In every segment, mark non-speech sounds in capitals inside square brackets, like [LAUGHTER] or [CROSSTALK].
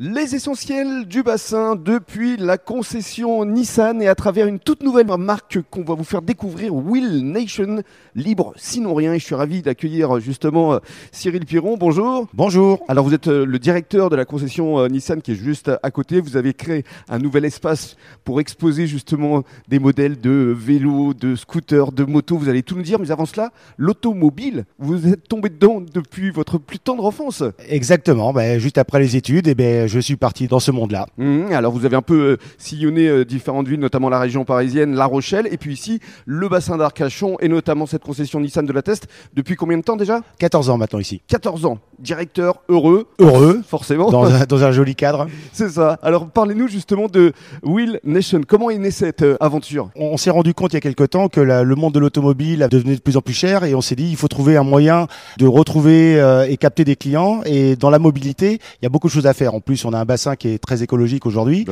Les essentiels du bassin depuis la concession Nissan et à travers une toute nouvelle marque qu'on va vous faire découvrir, Will Nation, libre sinon rien. Et je suis ravi d'accueillir justement euh, Cyril Piron. Bonjour. Bonjour. Alors vous êtes euh, le directeur de la concession euh, Nissan qui est juste à côté. Vous avez créé un nouvel espace pour exposer justement des modèles de vélos, de scooters, de motos. Vous allez tout nous dire. Mais avant cela, l'automobile, vous êtes tombé dedans depuis votre plus tendre enfance. Exactement. Ben, juste après les études, et ben, je suis parti dans ce monde-là. Mmh, alors vous avez un peu euh, sillonné euh, différentes villes, notamment la région parisienne, La Rochelle, et puis ici le bassin d'Arcachon et notamment cette concession Nissan de la Teste. Depuis combien de temps déjà? 14 ans maintenant ici. 14 ans. Directeur heureux. Heureux. Forcément. Dans un, [LAUGHS] dans un joli cadre. C'est ça. Alors parlez-nous justement de Will Nation. Comment est née cette euh, aventure? On, s'est rendu compte il y a quelque temps que la- le monde de l'automobile devenait de plus en plus cher et on s'est dit il faut trouver un moyen de retrouver euh, et capter des clients. Et dans la mobilité, il y a beaucoup de choses à faire. En plus, on a un bassin qui est très écologique aujourd'hui.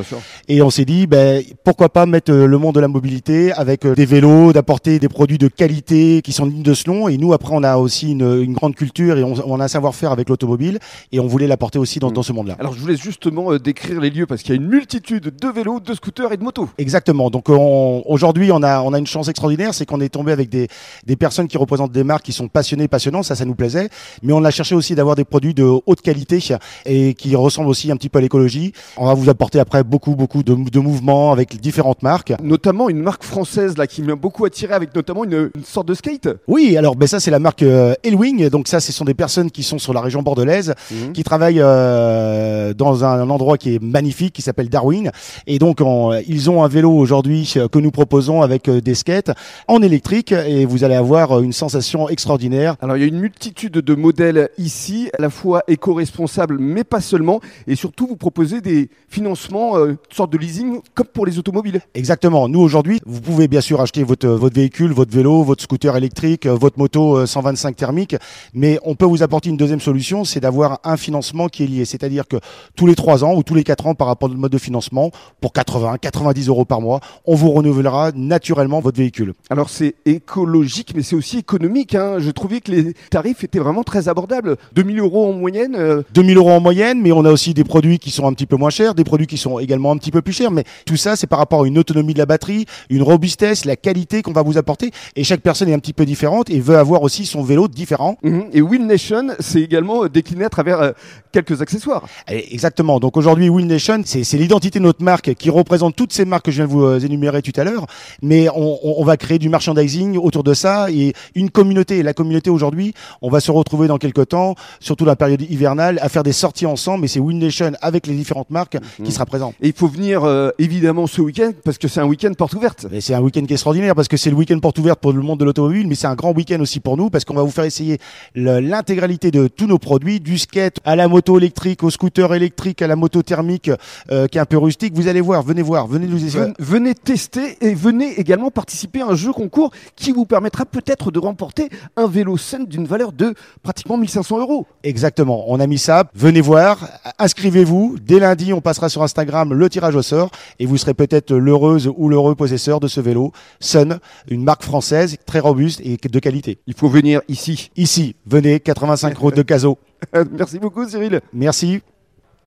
Et on s'est dit, ben, pourquoi pas mettre euh, le monde de la mobilité avec des vélos, d'apporter des produits de qualité qui sont dignes de ce nom. Et nous, après, on a aussi une, une grande culture et on, on a un savoir-faire avec l'automobile et on voulait l'apporter aussi dans, Mm. dans ce monde-là. Alors je vous laisse justement euh, décrire les lieux parce qu'il y a une multitude de vélos, de scooters et de motos. Exactement. Donc on- aujourd'hui, on a, on a une chance extraordinaire, c'est qu'on est tombé avec des, des personnes qui représentent des marques qui sont passionnées, passionnantes, ça, ça nous plaisait. Mais on a cherché aussi d'avoir des produits de haute qualité et qui ressemblent aussi un petit peu à l'écologie. On va vous apporter après beaucoup, beaucoup de, de mouvements avec différentes marques. Notamment une marque française là qui m'a beaucoup attiré avec notamment une, une sorte de skate. Oui, alors ben ça c'est la marque euh, Elwing. Donc ça, ce sont des personnes qui sont sur la région bordelaise, Mhm. qui travaillent euh, dans un endroit qui est magnifique, qui s'appelle Darwin. Et donc on- ils ont un vélo aujourd'hui euh, que nous proposons avec euh, des skates en électrique et vous allez avoir une sensation extraordinaire. Alors il y a une multitude de modèles ici, à la fois éco-responsables, mais pas seulement, et surtout vous proposez des financements, euh, une sorte de leasing, comme pour les automobiles. Exactement. Nous aujourd'hui, vous pouvez bien sûr acheter votre votre véhicule, votre vélo, votre scooter électrique, votre moto euh, 125 thermique, mais on peut vous apporter une deuxième solution, c'est d'avoir un financement qui est lié, c'est-à-dire que tous les trois ans ou tous les quatre ans par rapport au mode de financement, pour 80, 90 euros par mois, on vous renouvellera naturellement votre véhicule. Alors c'est écologique, mais c'est aussi économique. hein. Je trouvais que les tarifs étaient vraiment très abordables. 2000 euros en moyenne. euh, 2000 euros en moyenne, mais on a aussi des produits qui sont un petit peu moins chers, des produits qui sont également un petit peu plus chers. Mais tout ça, c'est par rapport à une autonomie de la batterie, une robustesse, la qualité qu'on va vous apporter. Et chaque personne est un petit peu différente et veut avoir aussi son vélo différent. mhm. Et Will Nation, c'est également euh, décliné à travers euh, quelques accessoires. Et Exactement. Donc aujourd'hui, Will Nation, c'est l'identité de notre marque qui représente toutes ces marques que je viens de vous euh, énumérer tout à l'heure. Mais on, on- va créer du merchandising autour de ça et une communauté. La communauté aujourd'hui, on va se retrouver dans quelques temps, surtout la période hivernale, à faire des sorties ensemble. Et c'est Will Nation avec les différentes marques qui sera présent. Et il faut venir euh, évidemment ce week-end parce que c'est un week-end porte ouverte. C'est un week-end qui est extraordinaire parce que c'est le week-end porte ouverte pour le monde de l'automobile, mais c'est un grand week-end aussi pour nous parce qu'on va vous faire essayer l'intégralité de tous nos produits, du skate à la moto électrique, au scooter électrique, à la moto thermique euh, qui est un peu rustique. Vous allez voir, venez voir, venez nous essayer. Ven- Venez tester et venez également participer à un jeu concours qui vous permettra peut-être de remporter un vélo scène d'une valeur de pratiquement 1500 euros. Exactement, on a mis ça. Venez voir, inscrivez-vous. Dès lundi, on passera sur Instagram le tirage au sort et vous serez peut-être l'heureuse ou l'heureux possesseur de ce vélo Sun, une marque française très robuste et de qualité. Il faut venir ici. Ici, venez, 85 route de [LAUGHS] Merci beaucoup Cyril. Merci.